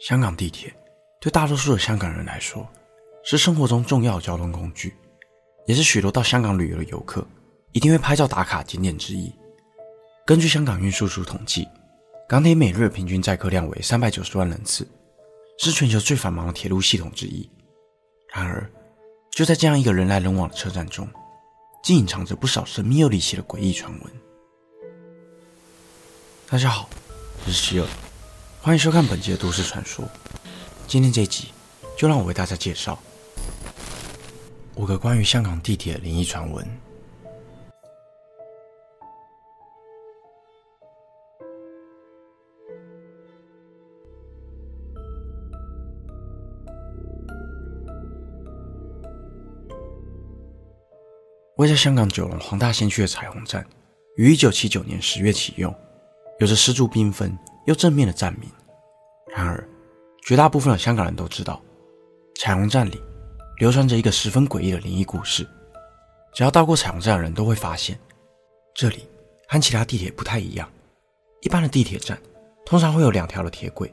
香港地铁对大多数的香港人来说，是生活中重要的交通工具，也是许多到香港旅游的游客一定会拍照打卡景点之一。根据香港运输署统计，港铁每日平均载客量为三百九十万人次，是全球最繁忙的铁路系统之一。然而，就在这样一个人来人往的车站中，竟隐藏着不少神秘又离奇的诡异传闻。大家好，我是希尔。欢迎收看本集的都市传说。今天这集就让我为大家介绍五个关于香港地铁的灵异传闻。位在香港九龙黄大仙区的彩虹站，于一九七九年十月启用，有着十足缤纷又正面的站名。然而，绝大部分的香港人都知道，彩虹站里流传着一个十分诡异的灵异故事。只要到过彩虹站的人都会发现，这里和其他地铁不太一样。一般的地铁站通常会有两条的铁轨，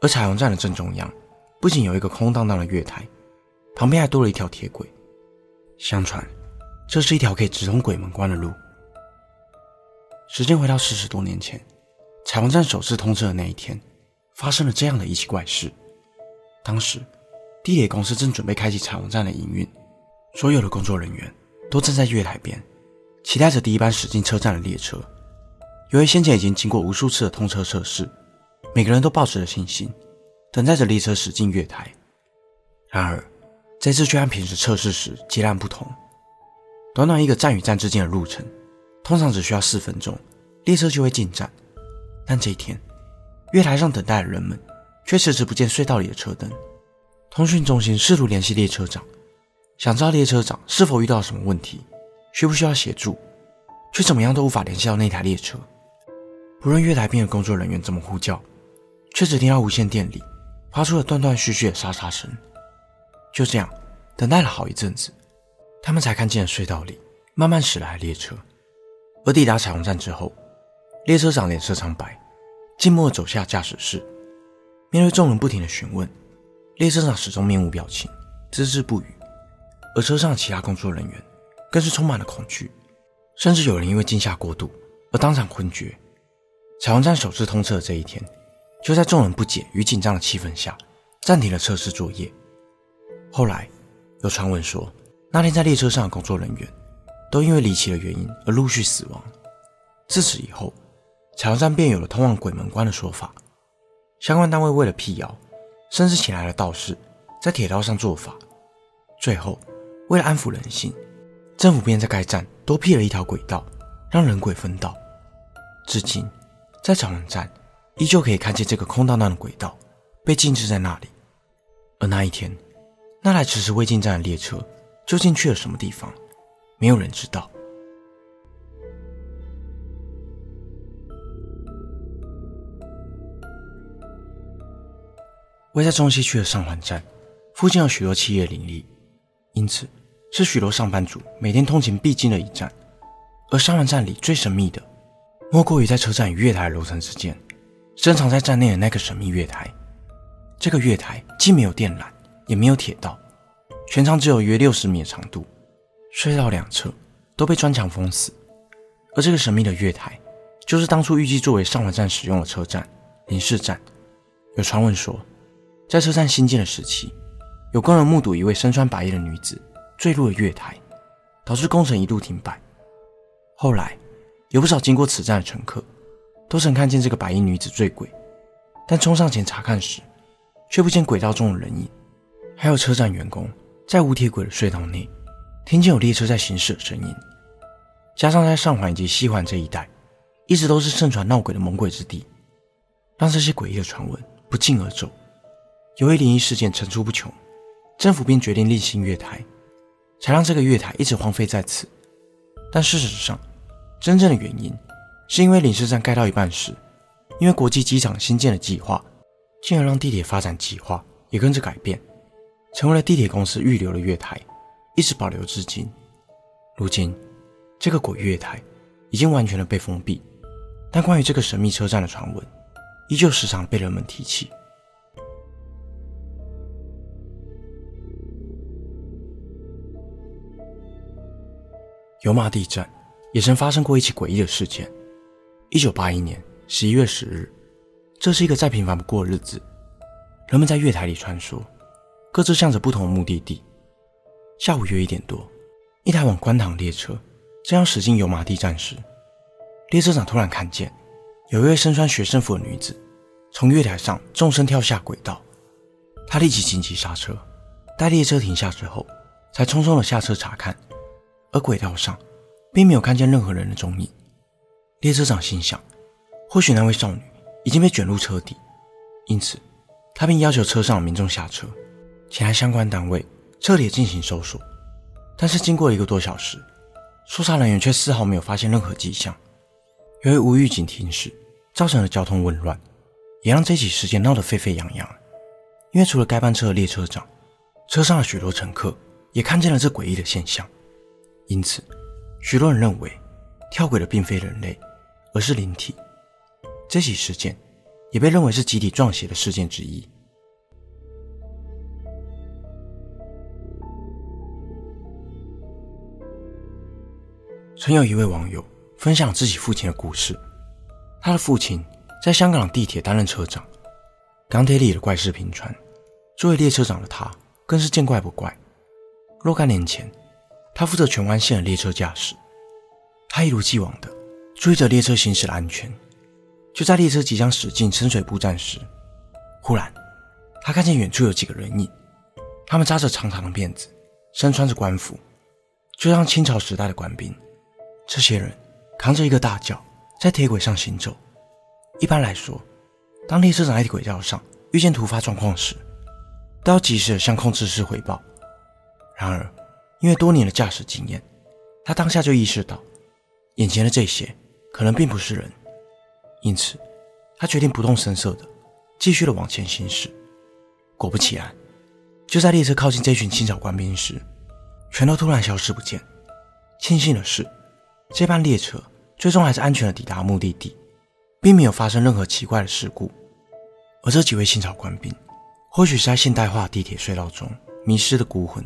而彩虹站的正中央不仅有一个空荡荡的月台，旁边还多了一条铁轨。相传，这是一条可以直通鬼门关的路。时间回到四十多年前，彩虹站首次通车的那一天。发生了这样的一起怪事。当时，地铁公司正准备开启彩虹站的营运，所有的工作人员都站在月台边，期待着第一班驶进车站的列车。由于先前已经经过无数次的通车测试，每个人都抱持着信心，等待着列车驶进月台。然而，这次却和平时测试时截然不同。短短一个站与站之间的路程，通常只需要四分钟，列车就会进站。但这一天，月台上等待的人们却迟迟不见隧道里的车灯。通讯中心试图联系列车长，想知道列车长是否遇到什么问题，需不需要协助，却怎么样都无法联系到那台列车。不论月台边的工作人员怎么呼叫，却只听到无线电里发出了断断续续的沙沙声。就这样，等待了好一阵子，他们才看见隧道里慢慢驶来列车。而抵达彩虹站之后，列车长脸色苍白。静默地走下驾驶室，面对众人不停的询问，列车长始终面无表情，只字不语。而车上的其他工作人员更是充满了恐惧，甚至有人因为惊吓过度而当场昏厥。彩虹站首次通车的这一天，就在众人不解与紧张的气氛下，暂停了测试作业。后来有传闻说，那天在列车上的工作人员都因为离奇的原因而陆续死亡。自此以后，彩虹站便有了通往鬼门关的说法，相关单位为了辟谣，甚至请来了道士在铁道上做法。最后，为了安抚人心，政府便在该站多辟了一条轨道，让人鬼分道。至今，在彩虹站依旧可以看见这个空荡荡的轨道被静置在那里。而那一天，那台迟迟未进站的列车究竟去了什么地方，没有人知道。位在中西区的上环站附近有许多企业林立，因此是许多上班族每天通勤必经的一站。而上环站里最神秘的，莫过于在车站与月台的楼层之间，深藏在站内的那个神秘月台。这个月台既没有电缆，也没有铁道，全长只有约六十米的长度，隧道两侧都被砖墙封死。而这个神秘的月台，就是当初预计作为上环站使用的车站——林士站。有传闻说，在车站新建的时期，有工人目睹一位身穿白衣的女子坠入了月台，导致工程一度停摆。后来，有不少经过此站的乘客都曾看见这个白衣女子坠轨，但冲上前查看时，却不见轨道中的人影。还有车站员工在无铁轨的隧道内听见有列车在行驶的声音。加上在上环以及西环这一带，一直都是盛传闹鬼的猛鬼之地，让这些诡异的传闻不胫而走。由于灵异事件层出不穷，政府便决定另兴月台，才让这个月台一直荒废在此。但事实上，真正的原因是因为领事站盖到一半时，因为国际机场新建的计划，进而让地铁发展计划也跟着改变，成为了地铁公司预留的月台，一直保留至今。如今，这个鬼月台已经完全的被封闭，但关于这个神秘车站的传闻，依旧时常被人们提起。油麻地站也曾发生过一起诡异的事件。一九八一年十一月十日，这是一个再平凡不过的日子，人们在月台里穿梭，各自向着不同的目的地。下午约一点多，一台往观塘列车正要驶进油麻地站时，列车长突然看见有一位身穿学生服的女子从月台上纵身跳下轨道，他立即紧急刹车，待列车停下之后，才匆匆的下车查看，而轨道上并没有看见任何人的踪影。列车长心想，或许那位少女已经被卷入车底，因此他便要求车上民众下车，请来相关单位彻底进行搜索。但是经过一个多小时，搜查人员却丝毫没有发现任何迹象。由于无预警停驶，造成了交通紊乱，也让这起事件闹得沸沸扬扬。因为除了该班车的列车长，车上的许多乘客。也看见了这诡异的现象，因此，许多人认为跳轨的并非人类，而是灵体。这起事件也被认为是集体撞邪的事件之一。曾有一位网友分享自己父亲的故事，他的父亲在香港地铁担任车长，港铁里的怪事频传，作为列车长的他更是见怪不怪。若干年前，他负责荃湾线的列车驾驶，他一如既往的注意着列车行驶的安全。就在列车即将驶进深水埗站时，忽然他看见远处有几个人影，他们扎着长长的辫子，身穿着官服，就像清朝时代的官兵。这些人扛着一个大轿，在铁轨上行走。一般来说，当列车长在轨道上遇见突发状况时，都要及时向控制室汇报。然而，因为多年的驾驶经验，他当下就意识到，眼前的这些可能并不是人，因此，他决定不动声色的继续的往前行驶。果不其然，就在列车靠近这群清朝官兵时，全都突然消失不见。庆幸的是，这班列车最终还是安全的抵达目的地，并没有发生任何奇怪的事故。而这几位清朝官兵，或许是在现代化地铁隧道中迷失的孤魂。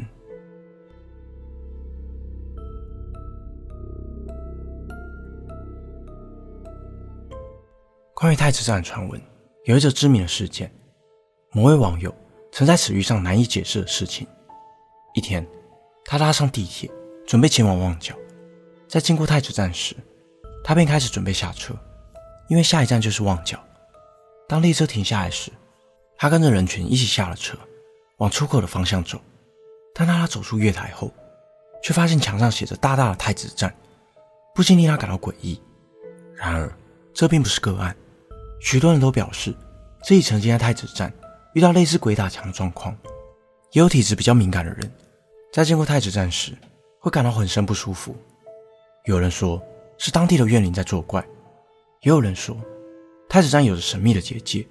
关于太子站的传闻，有一则知名的事件。某位网友曾在此遇上难以解释的事情。一天，他搭上地铁，准备前往旺角。在经过太子站时，他便开始准备下车，因为下一站就是旺角。当列车停下来时，他跟着人群一起下了车，往出口的方向走。但当他走出月台后，却发现墙上写着大大的“太子站”，不禁令他感到诡异。然而，这并不是个案。许多人都表示，自己曾经在太子站遇到类似鬼打墙的状况。也有体质比较敏感的人，在经过太子站时会感到浑身不舒服。有人说是当地的怨灵在作怪，也有人说太子站有着神秘的结界。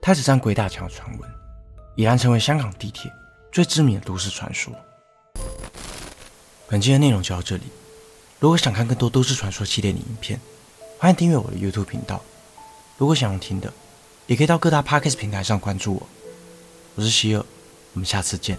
太子站鬼打墙的传闻已然成为香港地铁最知名的都市传说。本期的内容就到这里。如果想看更多都市传说系列的影片，欢迎订阅我的 YouTube 频道。如果想要听的，也可以到各大 Podcast 平台上关注我。我是希尔，我们下次见。